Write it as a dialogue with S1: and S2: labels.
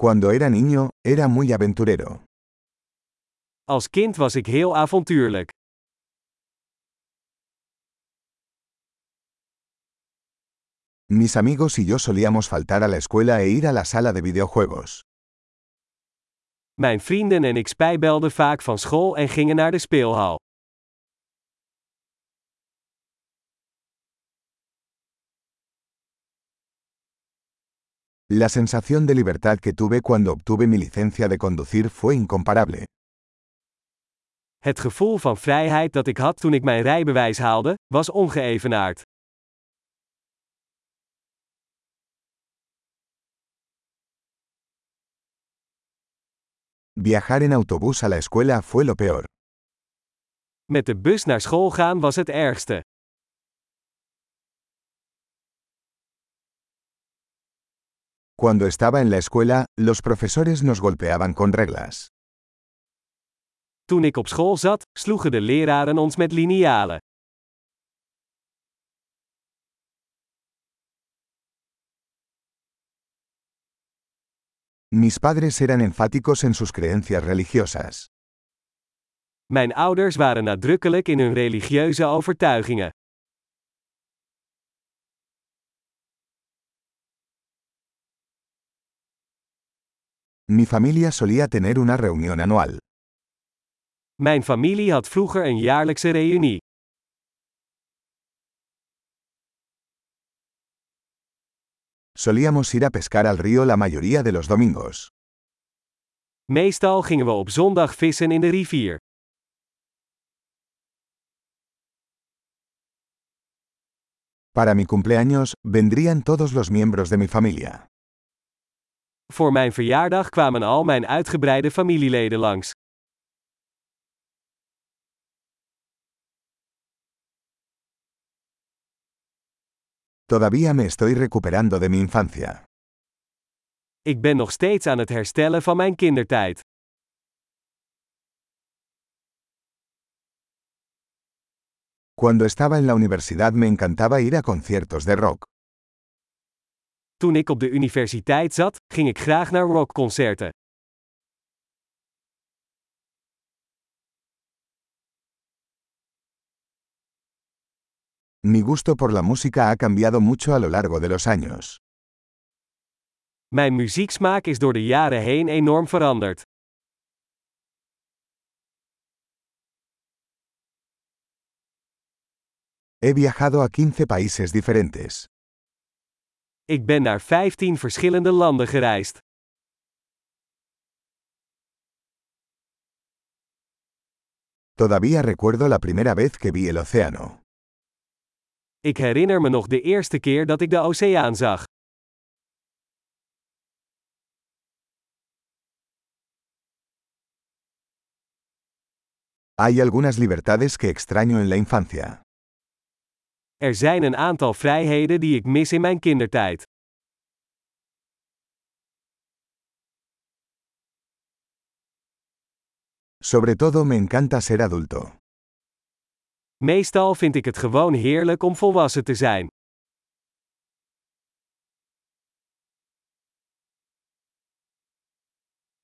S1: Cuando era niño, era muy aventurero.
S2: Als kind was ik heel avontuurlijk.
S1: Mis amigos y yo solíamos faltar a la escuela e ir a la sala de videojuegos.
S2: Mijn vrienden en ik spijbelden vaak van school en gingen naar de speelhal.
S1: La sensación de libertad que tuve cuando obtuve mi licencia de conducir fue incomparable.
S2: Het gevoel van vrijheid dat ik had toen ik mijn rijbewijs haalde, was ongeëvenaard.
S1: Viajar en autobús a la escuela fue lo peor.
S2: Met de bus naar school gaan was het ergste.
S1: Cuando estaba en la escuela, los profesores nos golpeaban con reglas.
S2: Toen ik op school zat, sloegen de leraren ons met linealen.
S1: Mis padres eran enfáticos en sus creencias religiosas.
S2: Mijn ouders waren nadrukkelijk in hun religieuze overtuigingen.
S1: Mi familia solía tener una reunión anual.
S2: Mijn familie had vroeger een jaarlijkse reunie.
S1: Solíamos ir a pescar al río la mayoría de los domingos.
S2: Meestal gingen we op zondag vissen in de rivier.
S1: Para mi cumpleaños, vendrían todos los miembros de mi familia.
S2: Voor mijn verjaardag kwamen al mijn uitgebreide familieleden langs.
S1: Todavía me estoy recuperando de mi infancia.
S2: Ik ben nog steeds aan het herstellen van mijn kindertijd.
S1: Cuando estaba en la universidad me encantaba ir a conciertos de rock.
S2: Toen ik op de universiteit zat, ging ik graag naar rockconcerten.
S1: Mi gusto por la música ha cambiado mucho a lo largo de los años.
S2: Mijn muzieksmaak is door de jaren heen enorm veranderd.
S1: He viajado a 15 países diferentes.
S2: Ik ben naar 15 verschillende landen gereisd.
S1: Todavía recuerdo la primera vez que vi el océano.
S2: Ik herinner me nog de eerste keer dat ik de oceaan zag.
S1: Hay algunas libertades que extraño en la infancia.
S2: Er zijn een aantal vrijheden die ik mis in mijn kindertijd.
S1: Sobre todo me encanta ser adulto.
S2: Meestal vind ik het gewoon heerlijk om volwassen te zijn.